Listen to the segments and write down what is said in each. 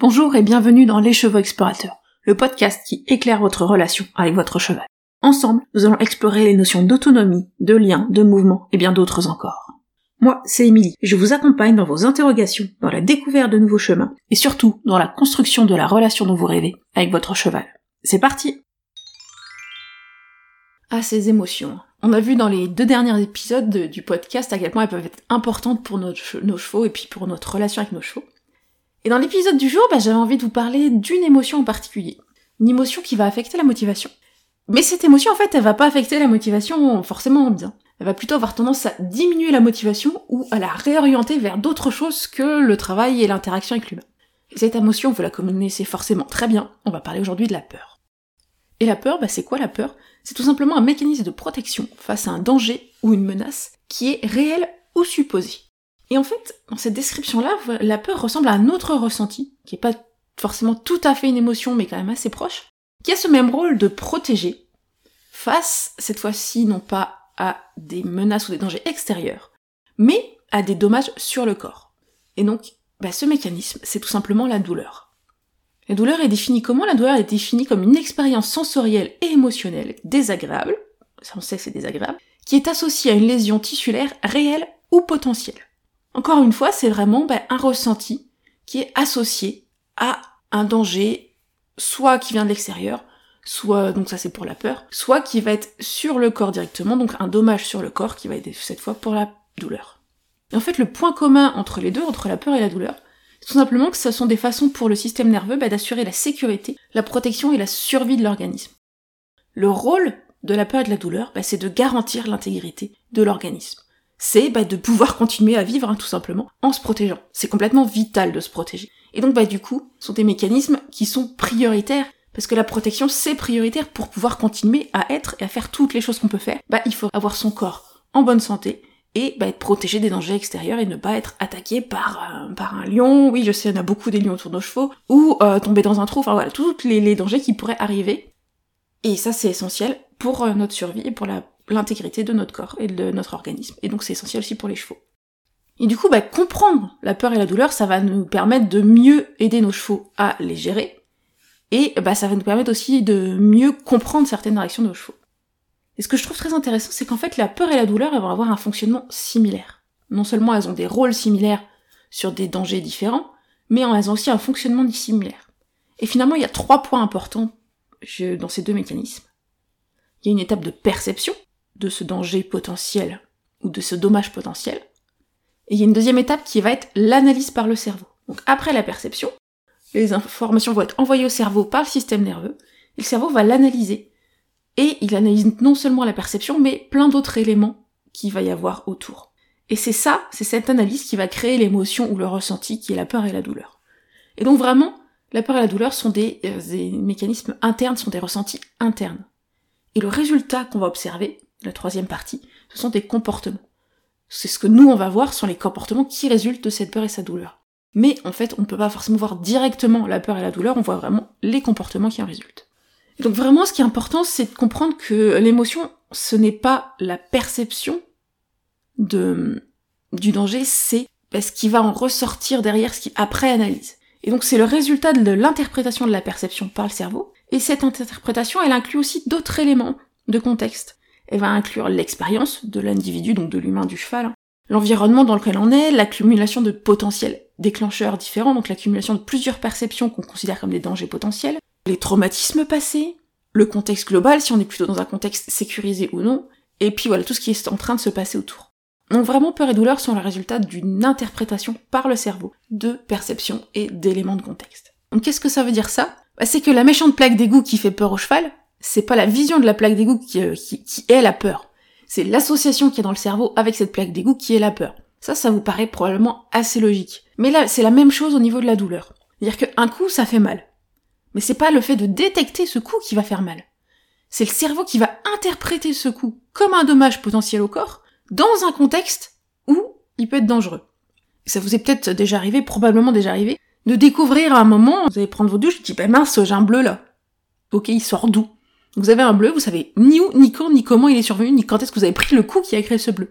Bonjour et bienvenue dans Les Chevaux Explorateurs, le podcast qui éclaire votre relation avec votre cheval. Ensemble, nous allons explorer les notions d'autonomie, de lien, de mouvement et bien d'autres encore. Moi, c'est Émilie, je vous accompagne dans vos interrogations, dans la découverte de nouveaux chemins, et surtout dans la construction de la relation dont vous rêvez avec votre cheval. C'est parti Ah, ces émotions. On a vu dans les deux derniers épisodes du podcast à quel point elles peuvent être importantes pour nos chevaux et puis pour notre relation avec nos chevaux. Et dans l'épisode du jour, bah, j'avais envie de vous parler d'une émotion en particulier. Une émotion qui va affecter la motivation. Mais cette émotion, en fait, elle va pas affecter la motivation forcément en bien. Elle va plutôt avoir tendance à diminuer la motivation ou à la réorienter vers d'autres choses que le travail et l'interaction avec l'humain. Et cette émotion, vous la connaissez forcément très bien. On va parler aujourd'hui de la peur. Et la peur, bah, c'est quoi la peur? C'est tout simplement un mécanisme de protection face à un danger ou une menace qui est réel ou supposé. Et en fait, dans cette description-là, la peur ressemble à un autre ressenti, qui est pas forcément tout à fait une émotion, mais quand même assez proche, qui a ce même rôle de protéger, face, cette fois-ci, non pas à des menaces ou des dangers extérieurs, mais à des dommages sur le corps. Et donc, bah, ce mécanisme, c'est tout simplement la douleur. La douleur est définie comment? La douleur est définie comme une expérience sensorielle et émotionnelle désagréable, ça on sait que c'est désagréable, qui est associée à une lésion tissulaire réelle ou potentielle. Encore une fois, c'est vraiment ben, un ressenti qui est associé à un danger, soit qui vient de l'extérieur, soit, donc ça c'est pour la peur, soit qui va être sur le corps directement, donc un dommage sur le corps qui va être cette fois pour la douleur. Et en fait, le point commun entre les deux, entre la peur et la douleur, c'est tout simplement que ce sont des façons pour le système nerveux ben, d'assurer la sécurité, la protection et la survie de l'organisme. Le rôle de la peur et de la douleur, ben, c'est de garantir l'intégrité de l'organisme c'est bah, de pouvoir continuer à vivre, hein, tout simplement, en se protégeant. C'est complètement vital de se protéger. Et donc, bah, du coup, ce sont des mécanismes qui sont prioritaires, parce que la protection, c'est prioritaire pour pouvoir continuer à être et à faire toutes les choses qu'on peut faire. Bah, il faut avoir son corps en bonne santé, et bah, être protégé des dangers extérieurs et ne pas être attaqué par, euh, un lion, oui je sais, il y a beaucoup des lions autour de nos chevaux, ou euh, tomber dans un trou, enfin voilà, tous les, les, dangers qui pourraient arriver. Et ça c'est essentiel pour euh, notre survie et pour la l'intégrité de notre corps et de notre organisme. Et donc c'est essentiel aussi pour les chevaux. Et du coup, bah, comprendre la peur et la douleur, ça va nous permettre de mieux aider nos chevaux à les gérer. Et bah, ça va nous permettre aussi de mieux comprendre certaines réactions de nos chevaux. Et ce que je trouve très intéressant, c'est qu'en fait, la peur et la douleur, elles vont avoir un fonctionnement similaire. Non seulement elles ont des rôles similaires sur des dangers différents, mais elles ont aussi un fonctionnement similaire. Et finalement, il y a trois points importants dans ces deux mécanismes. Il y a une étape de perception, de ce danger potentiel ou de ce dommage potentiel. Et il y a une deuxième étape qui va être l'analyse par le cerveau. Donc après la perception, les informations vont être envoyées au cerveau par le système nerveux, et le cerveau va l'analyser. Et il analyse non seulement la perception, mais plein d'autres éléments qu'il va y avoir autour. Et c'est ça, c'est cette analyse qui va créer l'émotion ou le ressenti qui est la peur et la douleur. Et donc vraiment, la peur et la douleur sont des, euh, des mécanismes internes, sont des ressentis internes. Et le résultat qu'on va observer, la troisième partie, ce sont des comportements. C'est ce que nous on va voir sont les comportements qui résultent de cette peur et sa douleur. Mais en fait, on ne peut pas forcément voir directement la peur et la douleur, on voit vraiment les comportements qui en résultent. donc vraiment, ce qui est important, c'est de comprendre que l'émotion, ce n'est pas la perception de, du danger, c'est ce qui va en ressortir derrière, ce qui après analyse. Et donc c'est le résultat de l'interprétation de la perception par le cerveau, et cette interprétation, elle inclut aussi d'autres éléments de contexte elle va inclure l'expérience de l'individu, donc de l'humain du cheval, hein. l'environnement dans lequel on est, l'accumulation de potentiels déclencheurs différents, donc l'accumulation de plusieurs perceptions qu'on considère comme des dangers potentiels, les traumatismes passés, le contexte global, si on est plutôt dans un contexte sécurisé ou non, et puis voilà, tout ce qui est en train de se passer autour. Donc vraiment, peur et douleur sont le résultat d'une interprétation par le cerveau de perceptions et d'éléments de contexte. Donc qu'est-ce que ça veut dire ça? Bah, C'est que la méchante plaque d'égout qui fait peur au cheval, c'est pas la vision de la plaque d'égout euh, qui, est la peur. C'est l'association qui est dans le cerveau avec cette plaque d'égout qui est la peur. Ça, ça vous paraît probablement assez logique. Mais là, c'est la même chose au niveau de la douleur. C'est-à-dire qu'un coup, ça fait mal. Mais c'est pas le fait de détecter ce coup qui va faire mal. C'est le cerveau qui va interpréter ce coup comme un dommage potentiel au corps, dans un contexte où il peut être dangereux. ça vous est peut-être déjà arrivé, probablement déjà arrivé, de découvrir à un moment, vous allez prendre vos douches, vous dites, bah mince, j'ai un bleu là. Ok, il sort d'où? Vous avez un bleu, vous savez ni où, ni quand, ni comment il est survenu, ni quand est-ce que vous avez pris le coup qui a créé ce bleu.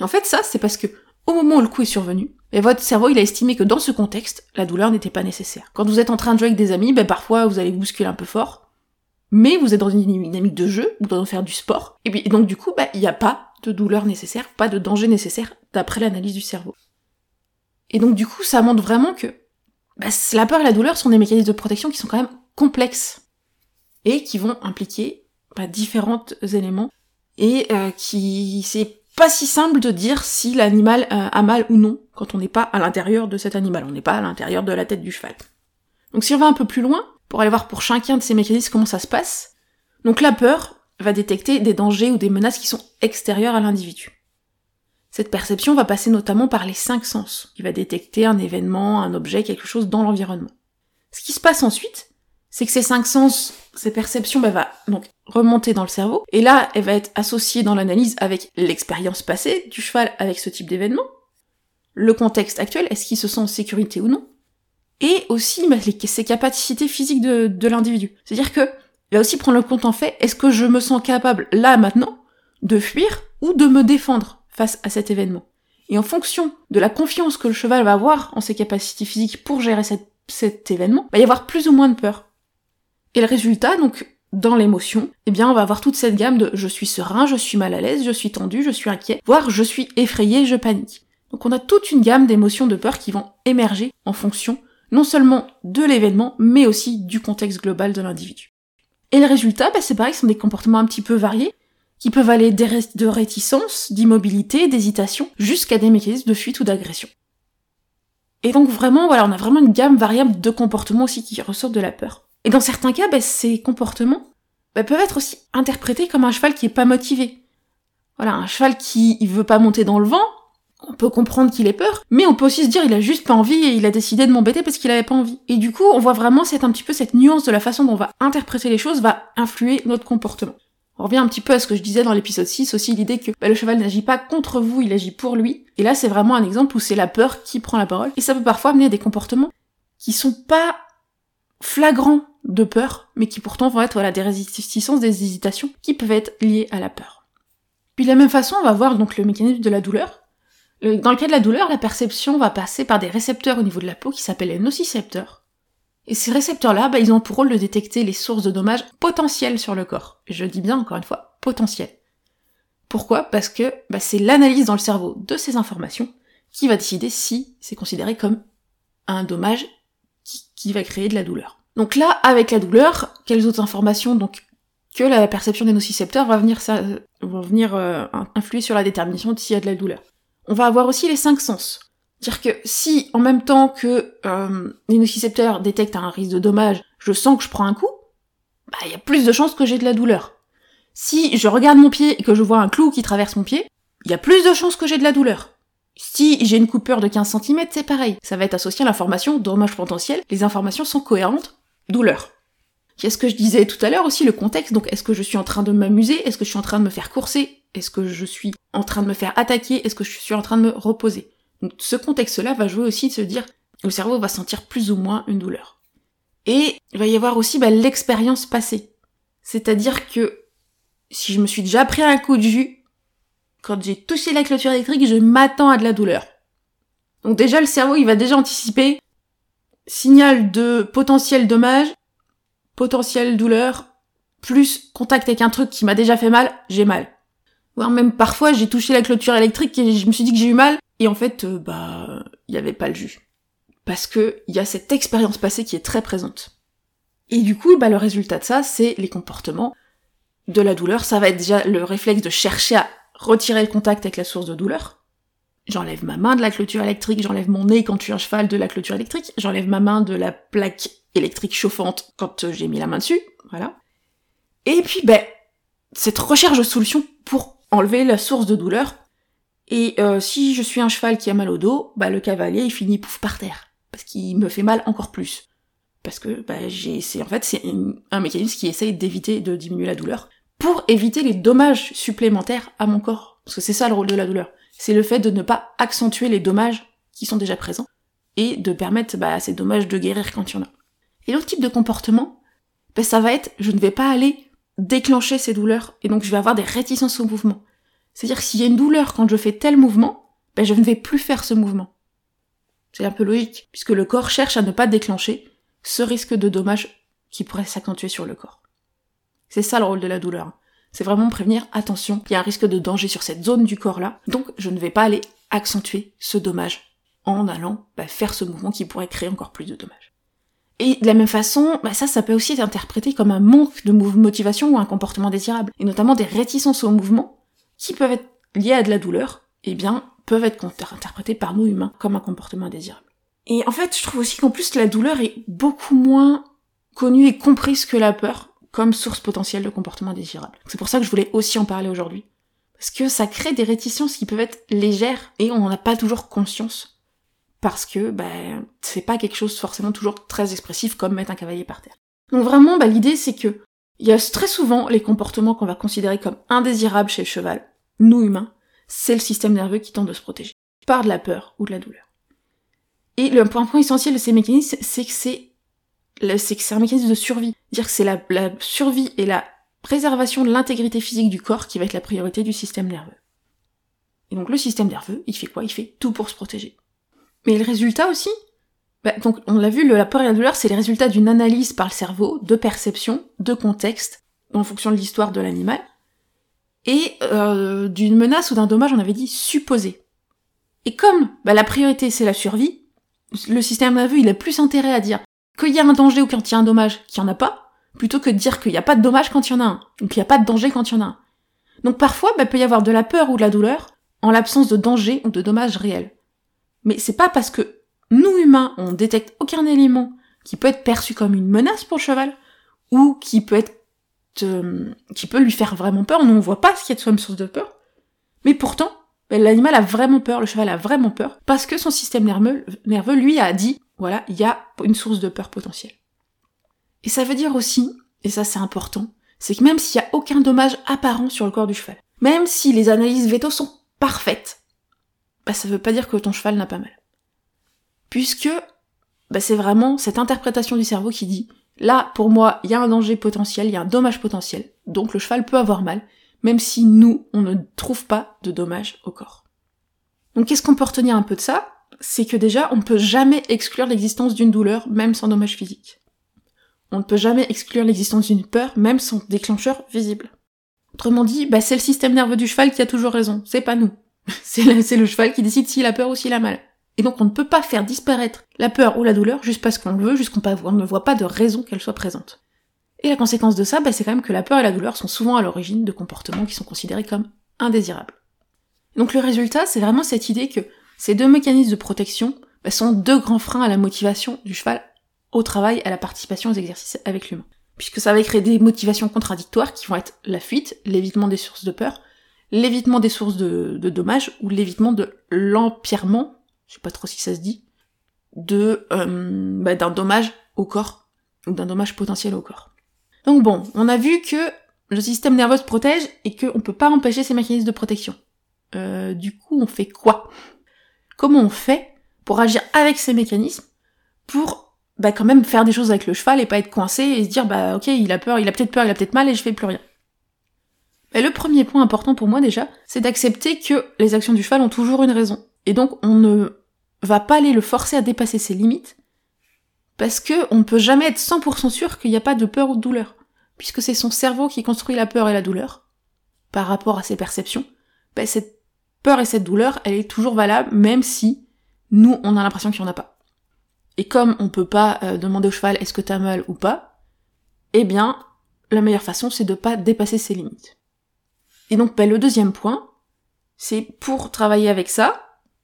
Et en fait, ça, c'est parce que au moment où le coup est survenu, et votre cerveau, il a estimé que dans ce contexte, la douleur n'était pas nécessaire. Quand vous êtes en train de jouer avec des amis, ben parfois vous allez vous bousculer un peu fort, mais vous êtes dans une dynamique de jeu, vous devez faire du sport, et donc du coup, ben, il n'y a pas de douleur nécessaire, pas de danger nécessaire d'après l'analyse du cerveau. Et donc du coup, ça montre vraiment que bah, la peur et la douleur sont des mécanismes de protection qui sont quand même complexes et qui vont impliquer bah, différents éléments et euh, qui c'est pas si simple de dire si l'animal euh, a mal ou non quand on n'est pas à l'intérieur de cet animal, on n'est pas à l'intérieur de la tête du cheval. Donc si on va un peu plus loin, pour aller voir pour chacun de ces mécanismes comment ça se passe, donc la peur va détecter des dangers ou des menaces qui sont extérieures à l'individu. Cette perception va passer notamment par les cinq sens. Il va détecter un événement, un objet, quelque chose dans l'environnement. Ce qui se passe ensuite, c'est que ces cinq sens, ces perceptions, bah, va donc remonter dans le cerveau, et là, elle va être associée dans l'analyse avec l'expérience passée du cheval avec ce type d'événement, le contexte actuel, est-ce qu'il se sent en sécurité ou non, et aussi bah, ses capacités physiques de, l'individu. C'est-à-dire que il va aussi prendre le compte en fait, est-ce que je me sens capable, là, maintenant, de fuir ou de me défendre face à cet événement. Et en fonction de la confiance que le cheval va avoir en ses capacités physiques pour gérer cet événement, il va y avoir plus ou moins de peur. Et le résultat, donc, dans l'émotion, eh bien, on va avoir toute cette gamme de je suis serein, je suis mal à l'aise, je suis tendu, je suis inquiet, voire je suis effrayé, je panique. Donc on a toute une gamme d'émotions de peur qui vont émerger en fonction non seulement de l'événement, mais aussi du contexte global de l'individu. Et le résultat, bah, c'est pareil, ce sont des comportements un petit peu variés, qui peuvent aller de réticence, d'immobilité, d'hésitation, jusqu'à des mécanismes de fuite ou d'agression. Et donc vraiment, voilà, on a vraiment une gamme variable de comportements aussi qui ressortent de la peur. Et dans certains cas, bah, ces comportements bah, peuvent être aussi interprétés comme un cheval qui est pas motivé. Voilà, un cheval qui il veut pas monter dans le vent, on peut comprendre qu'il ait peur, mais on peut aussi se dire il a juste pas envie et il a décidé de m'embêter parce qu'il avait pas envie. Et du coup, on voit vraiment c'est un petit peu cette nuance de la façon dont on va interpréter les choses va influer notre comportement. On revient un petit peu à ce que je disais dans l'épisode 6, aussi l'idée que bah, le cheval n'agit pas contre vous, il agit pour lui. Et là, c'est vraiment un exemple où c'est la peur qui prend la parole. Et ça peut parfois amener à des comportements qui sont pas flagrants de peur, mais qui pourtant vont être voilà, des résistances, des hésitations, qui peuvent être liées à la peur. Puis de la même façon, on va voir donc le mécanisme de la douleur. Dans le cas de la douleur, la perception va passer par des récepteurs au niveau de la peau qui s'appellent les nocicepteurs. Et ces récepteurs-là, bah, ils ont pour rôle de détecter les sources de dommages potentiels sur le corps. Je dis bien encore une fois, potentiels. Pourquoi? Parce que bah, c'est l'analyse dans le cerveau de ces informations qui va décider si c'est considéré comme un dommage qui, va créer de la douleur. Donc là, avec la douleur, quelles autres informations donc que la perception des nocicepteurs va venir, vont venir euh, influer sur la détermination de s'il y a de la douleur. On va avoir aussi les cinq sens. Dire que si, en même temps que euh, les nocicepteurs détectent un risque de dommage, je sens que je prends un coup, bah il y a plus de chances que j'ai de la douleur. Si je regarde mon pied et que je vois un clou qui traverse mon pied, il y a plus de chances que j'ai de la douleur. Si j'ai une coupure de 15 cm, c'est pareil. Ça va être associé à l'information dommage potentiel. Les informations sont cohérentes. Douleur. Qu'est-ce que je disais tout à l'heure aussi, le contexte. Donc, est-ce que je suis en train de m'amuser? Est-ce que je suis en train de me faire courser? Est-ce que je suis en train de me faire attaquer? Est-ce que je suis en train de me reposer? Donc ce contexte-là va jouer aussi de se dire le cerveau va sentir plus ou moins une douleur. Et il va y avoir aussi bah, l'expérience passée. C'est-à-dire que si je me suis déjà pris un coup de jus, quand j'ai touché la clôture électrique, je m'attends à de la douleur. Donc déjà le cerveau il va déjà anticiper signal de potentiel dommage, potentiel douleur, plus contact avec un truc qui m'a déjà fait mal, j'ai mal. Voire même parfois j'ai touché la clôture électrique et je me suis dit que j'ai eu mal, et en fait, euh, bah, il n'y avait pas le jus. Parce que il y a cette expérience passée qui est très présente. Et du coup, bah, le résultat de ça, c'est les comportements de la douleur. Ça va être déjà le réflexe de chercher à retirer le contact avec la source de douleur. J'enlève ma main de la clôture électrique, j'enlève mon nez quand je suis un cheval de la clôture électrique, j'enlève ma main de la plaque électrique chauffante quand euh, j'ai mis la main dessus, voilà. Et puis, ben, cette recherche de solution pour enlever la source de douleur, et euh, si je suis un cheval qui a mal au dos, bah le cavalier il finit pouf par terre parce qu'il me fait mal encore plus. Parce que bah, j'ai, c'est en fait c'est un mécanisme qui essaye d'éviter de diminuer la douleur pour éviter les dommages supplémentaires à mon corps. Parce que c'est ça le rôle de la douleur. C'est le fait de ne pas accentuer les dommages qui sont déjà présents et de permettre bah, à ces dommages de guérir quand il y en a. Et l'autre type de comportement, bah, ça va être je ne vais pas aller déclencher ces douleurs et donc je vais avoir des réticences au mouvement. C'est-à-dire s'il y a une douleur quand je fais tel mouvement, ben je ne vais plus faire ce mouvement. C'est un peu logique, puisque le corps cherche à ne pas déclencher ce risque de dommage qui pourrait s'accentuer sur le corps. C'est ça le rôle de la douleur. C'est vraiment prévenir, attention, il y a un risque de danger sur cette zone du corps-là, donc je ne vais pas aller accentuer ce dommage en allant bah, faire ce mouvement qui pourrait créer encore plus de dommages. Et de la même façon, bah, ça, ça peut aussi être interprété comme un manque de motivation ou un comportement désirable, et notamment des réticences au mouvement, qui peuvent être liées à de la douleur, et eh bien, peuvent être interprétées par nous humains comme un comportement indésirable. Et en fait, je trouve aussi qu'en plus, la douleur est beaucoup moins connue et comprise que la peur comme source potentielle de comportement désirable. C'est pour ça que je voulais aussi en parler aujourd'hui. Parce que ça crée des réticences qui peuvent être légères et on n'en a pas toujours conscience. Parce que, ben, c'est pas quelque chose forcément toujours très expressif comme mettre un cavalier par terre. Donc vraiment, bah, l'idée c'est que il y a très souvent les comportements qu'on va considérer comme indésirables chez le cheval, nous humains, c'est le système nerveux qui tente de se protéger par de la peur ou de la douleur. Et le point, point essentiel de ces mécanismes, c'est que c'est c'est un mécanisme de survie. Dire que c'est la, la survie et la préservation de l'intégrité physique du corps qui va être la priorité du système nerveux. Et donc le système nerveux, il fait quoi? Il fait tout pour se protéger. Mais le résultat aussi, bah, donc on l'a vu, le, la peur et la douleur, c'est les résultats d'une analyse par le cerveau, de perception, de contexte, en fonction de l'histoire de l'animal, et euh, d'une menace ou d'un dommage, on avait dit supposé. Et comme bah, la priorité c'est la survie, le système nerveux il a plus intérêt à dire qu'il y a un danger ou quand il y a un dommage qu'il n'y en a pas, plutôt que de dire qu'il n'y a pas de dommage quand il y en a un, ou qu'il n'y a pas de danger quand il y en a un. Donc parfois, bah, il peut y avoir de la peur ou de la douleur en l'absence de danger ou de dommage réel. Mais c'est pas parce que nous humains, on détecte aucun élément qui peut être perçu comme une menace pour le cheval, ou qui peut être euh, qui peut lui faire vraiment peur, nous on voit pas ce qu'il y a de soi source de peur, mais pourtant, bah, l'animal a vraiment peur, le cheval a vraiment peur, parce que son système nerveux lui a dit, voilà, il y a une source de peur potentielle. Et ça veut dire aussi, et ça c'est important, c'est que même s'il y a aucun dommage apparent sur le corps du cheval, même si les analyses veto sont parfaites, bah ça veut pas dire que ton cheval n'a pas mal. Puisque bah, c'est vraiment cette interprétation du cerveau qui dit là pour moi il y a un danger potentiel, il y a un dommage potentiel, donc le cheval peut avoir mal, même si nous on ne trouve pas de dommage au corps. Donc qu'est-ce qu'on peut retenir un peu de ça? C'est que déjà on ne peut jamais exclure l'existence d'une douleur même sans dommage physique. On ne peut jamais exclure l'existence d'une peur, même sans déclencheur visible. Autrement dit, bah c'est le système nerveux du cheval qui a toujours raison, c'est pas nous. c'est le, cheval qui décide s'il a peur ou s'il a mal. Et donc on ne peut pas faire disparaître la peur ou la douleur juste parce qu'on le veut, juste qu'on ne voit pas de raison qu'elle soit présente. Et la conséquence de ça, bah, c'est quand même que la peur et la douleur sont souvent à l'origine de comportements qui sont considérés comme indésirables. Donc le résultat, c'est vraiment cette idée que ces deux mécanismes de protection bah, sont deux grands freins à la motivation du cheval au travail, à la participation aux exercices avec l'humain. Puisque ça va créer des motivations contradictoires qui vont être la fuite, l'évitement des sources de peur, l'évitement des sources de, dommages, ou l'évitement de l'empirement, je sais pas trop si ça se dit, de euh, bah, d'un dommage au corps, ou d'un dommage potentiel au corps. Donc bon, on a vu que le système nerveux se protège et qu'on peut pas empêcher ces mécanismes de protection. Euh, du coup, on fait quoi? Comment on fait pour agir avec ces mécanismes pour bah quand même faire des choses avec le cheval et pas être coincé et se dire bah ok il a peur, il a peut-être peur, il a peut-être mal et je fais plus rien. Et le premier point important pour moi déjà, c'est d'accepter que les actions du cheval ont toujours une raison. Et donc on ne va pas aller le forcer à dépasser ses limites, parce que on ne peut jamais être 100% sûr qu'il n'y a pas de peur ou de douleur, puisque c'est son cerveau qui construit la peur et la douleur, par rapport à ses perceptions. Bah, cette peur et cette douleur, elle est toujours valable, même si nous, on a l'impression qu'il n'y en a pas. Et comme on peut pas euh, demander au cheval est-ce que t'as mal ou pas, eh bien, la meilleure façon c'est de pas dépasser ses limites. Et donc, bah, le deuxième point, c'est pour travailler avec ça,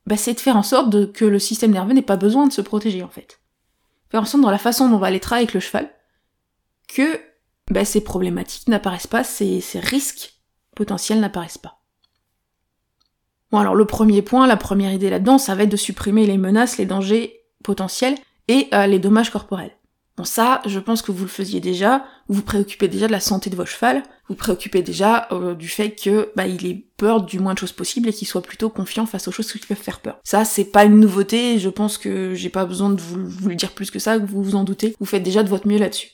bah, c'est de faire en sorte que le système nerveux n'ait pas besoin de se protéger en fait. Faire en sorte dans la façon dont on va aller travailler avec le cheval, que bah, ces problématiques n'apparaissent pas, ces risques potentiels n'apparaissent pas. Alors le premier point, la première idée là-dedans, ça va être de supprimer les menaces, les dangers potentiels et euh, les dommages corporels. Bon ça, je pense que vous le faisiez déjà, vous vous préoccupez déjà de la santé de votre cheval, vous vous préoccupez déjà euh, du fait que bah, il ait peur du moins de choses possibles et qu'il soit plutôt confiant face aux choses qui peuvent faire peur. Ça, c'est pas une nouveauté, je pense que j'ai pas besoin de vous, le dire plus que ça, vous vous en doutez, vous faites déjà de votre mieux là-dessus.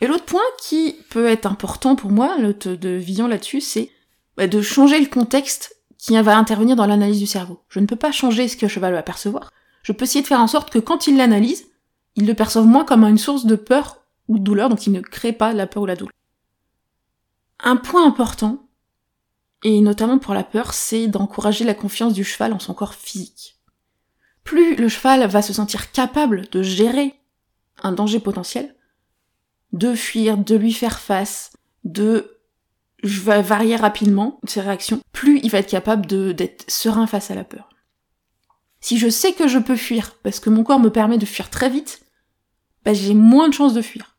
Et l'autre point qui peut être important pour moi, l'autre de vision là-dessus, c'est bah, de changer le contexte qui va intervenir dans l'analyse du cerveau. Je ne peux pas changer ce que le cheval va percevoir. Je peux essayer de faire en sorte que quand il l'analyse, il le perçoive moins comme une source de peur ou de douleur, donc il ne crée pas la peur ou la douleur. Un point important, et notamment pour la peur, c'est d'encourager la confiance du cheval en son corps physique. Plus le cheval va se sentir capable de gérer un danger potentiel, de fuir, de lui faire face, de je vais varier rapidement ses réactions, plus il va être capable d'être serein face à la peur. Si je sais que je peux fuir, parce que mon corps me permet de fuir très vite, bah, j'ai moins de chances de fuir.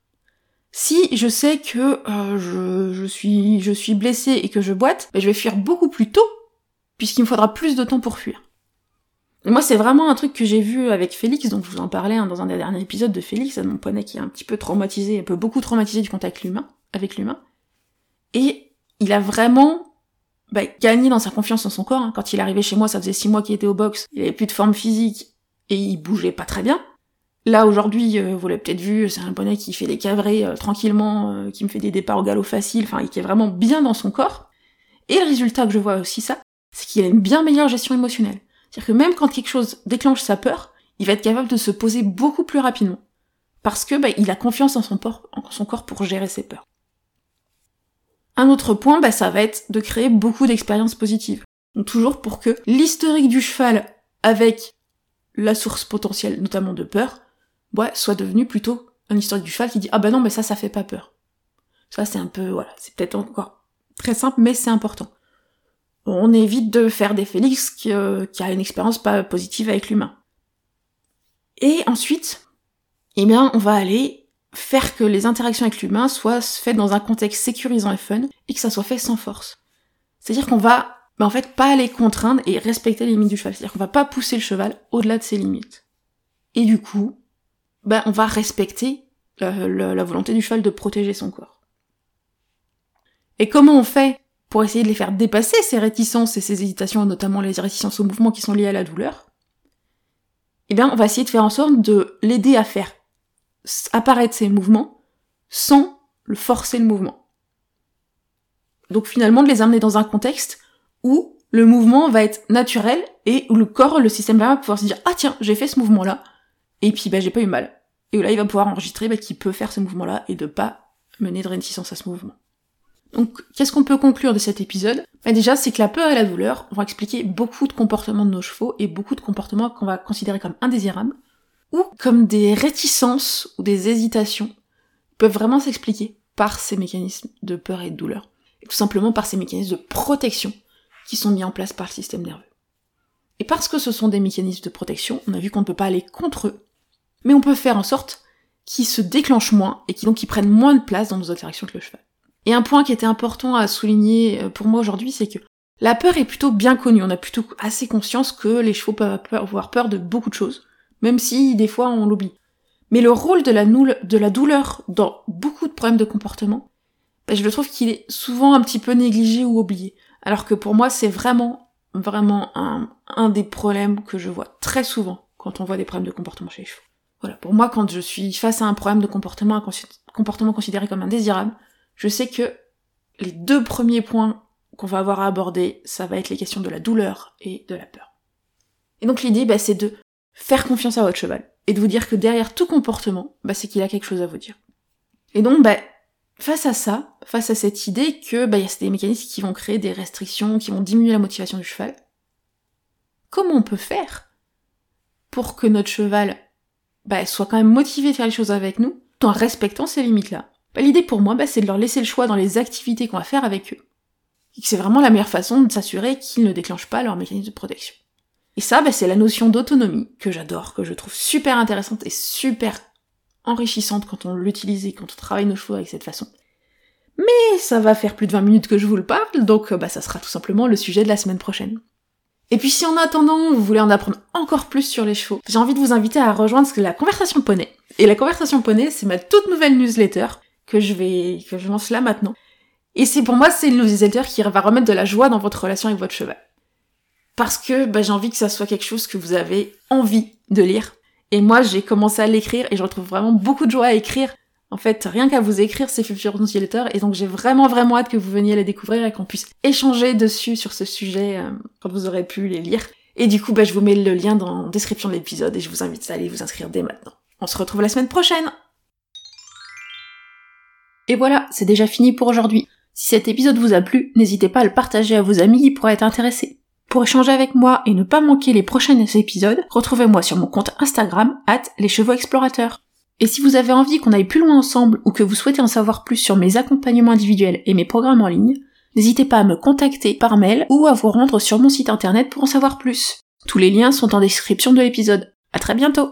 Si je sais que euh, je, suis, je blessé et que je boite, bah, je vais fuir beaucoup plus tôt, puisqu'il me faudra plus de temps pour fuir. Et moi, c'est vraiment un truc que j'ai vu avec Félix, donc je vous en parlais hein, dans un des derniers épisodes de Félix, mon poney qui est un petit peu traumatisé, un peu beaucoup traumatisé du contact humain, avec l'humain. Et il a vraiment bah, gagné dans sa confiance en son corps. Hein. Quand il est arrivé chez moi, ça faisait six mois qu'il était au box, il avait plus de forme physique et il bougeait pas très bien. Là aujourd'hui, euh, vous l'avez peut-être vu, c'est un poney qui fait des cavrés euh, tranquillement, euh, qui me fait des départs au galop facile, enfin qui est vraiment bien dans son corps. Et le résultat que je vois aussi c'est qu'il a une bien meilleure gestion émotionnelle. C'est-à-dire que même quand quelque chose déclenche sa peur, il va être capable de se poser beaucoup plus rapidement. Parce que bah, il a confiance en son corps pour gérer ses peurs. Un autre point, bah, ça va être de créer beaucoup d'expériences positives. Donc toujours pour que l'historique du cheval avec la source potentielle, notamment de peur, bah, soit devenu plutôt un historique du cheval qui dit ah bah non mais ça ça fait pas peur. Ça c'est un peu voilà, c'est peut-être encore très simple mais c'est important. On évite de faire des Félix qui, euh, qui a une expérience pas positive avec l'humain. Et ensuite, eh bien on va aller faire que les interactions avec l'humain soient faites dans un contexte sécurisant et fun, et que ça soit fait sans force. C'est-à-dire qu'on va, bah, en fait, pas aller contraindre et respecter les limites du cheval. C'est-à-dire qu'on va pas pousser le cheval au-delà de ses limites. Et du coup, bah, on va respecter la, la volonté du cheval de protéger son corps. Et comment on fait pour essayer de les faire dépasser ces réticences et ces hésitations, notamment les réticences au mouvement qui sont liées à la douleur? Eh bien, on va essayer de faire en sorte de l'aider à faire apparaître ces mouvements sans le forcer le mouvement. Donc finalement de les amener dans un contexte où le mouvement va être naturel et où le corps, le système va pouvoir se dire ah tiens j'ai fait ce mouvement là et puis bah j'ai pas eu mal et où là il va pouvoir enregistrer bah, qu'il peut faire ce mouvement là et de pas mener de réticence à ce mouvement. Donc qu'est-ce qu'on peut conclure de cet épisode? Bah, Déjà c'est que la peur et la douleur vont expliquer beaucoup de comportements de nos chevaux et beaucoup de comportements qu'on va considérer comme indésirables comme des réticences ou des hésitations peuvent vraiment s'expliquer par ces mécanismes de peur et de douleur, et tout simplement par ces mécanismes de protection qui sont mis en place par le système nerveux. Et parce que ce sont des mécanismes de protection, on a vu qu'on ne peut pas aller contre eux, mais on peut faire en sorte qu'ils se déclenchent moins et qu'ils prennent moins de place dans nos interactions avec le cheval. Et un point qui était important à souligner euh, pour moi aujourd'hui, c'est que la peur est plutôt bien connue. On a plutôt assez conscience que les chevaux peuvent avoir peur de beaucoup de choses même si des fois on l'oublie. Mais le rôle de la, douleur dans beaucoup de problèmes de comportement, ben, je le trouve qu'il est souvent un petit peu négligé ou oublié. Alors que pour moi, c'est vraiment, vraiment un, un des problèmes que je vois très souvent quand on voit des problèmes de comportement chez les chevaux. Voilà, pour moi, quand je suis face à un problème de comportement, un comportement considéré comme indésirable, je sais que les deux premiers points qu'on va avoir à aborder, ça va être les questions de la douleur et de la peur. Et donc l'idée, bah, c'est de faire confiance à votre cheval et de vous dire que derrière tout comportement, bah, c'est qu'il a quelque chose à vous dire. Et donc, bah, face à ça, face à cette idée que bah, des mécanismes qui vont créer des restrictions, qui vont diminuer la motivation du cheval, comment on peut faire pour que notre cheval bah, soit quand même motivé de faire les choses avec nous, tout en respectant ces limites-là? Bah, L'idée pour moi, bah, c'est de leur laisser le choix dans les activités qu'on va faire avec eux. Et que c'est vraiment la meilleure façon de s'assurer qu'ils ne déclenchent pas leur mécanisme de protection. Et ça, bah, c'est la notion d'autonomie que j'adore, que je trouve super intéressante et super enrichissante quand on l'utilise et quand on travaille nos chevaux avec cette façon. Mais ça va faire plus de 20 minutes que je vous le parle, donc bah, ça sera tout simplement le sujet de la semaine prochaine. Et puis si en attendant, vous voulez en apprendre encore plus sur les chevaux, j'ai envie de vous inviter à rejoindre la conversation poney. Et la conversation poney, c'est ma toute nouvelle newsletter que je vais, que je lance là maintenant. Et c'est pour moi, c'est une newsletter qui va remettre de la joie dans votre relation avec votre cheval parce que bah, j'ai envie que ça soit quelque chose que vous avez envie de lire. Et moi, j'ai commencé à l'écrire et je retrouve vraiment beaucoup de joie à écrire En fait, rien qu'à vous écrire ces futurs newsletters, et donc j'ai vraiment vraiment hâte que vous veniez les découvrir et qu'on puisse échanger dessus sur ce sujet euh, quand vous aurez pu les lire. Et du coup, bah, je vous mets le lien dans la description de l'épisode et je vous invite à aller vous inscrire dès maintenant. On se retrouve la semaine prochaine Et voilà, c'est déjà fini pour aujourd'hui. Si cet épisode vous a plu, n'hésitez pas à le partager à vos amis qui pourraient être intéressés. Pour échanger avec moi et ne pas manquer les prochains épisodes, retrouvez-moi sur mon compte Instagram, at les chevaux explorateurs. Et si vous avez envie qu'on aille plus loin ensemble ou que vous souhaitez en savoir plus sur mes accompagnements individuels et mes programmes en ligne, n'hésitez pas à me contacter par mail ou à vous rendre sur mon site internet pour en savoir plus. Tous les liens sont en description de l'épisode. À très bientôt!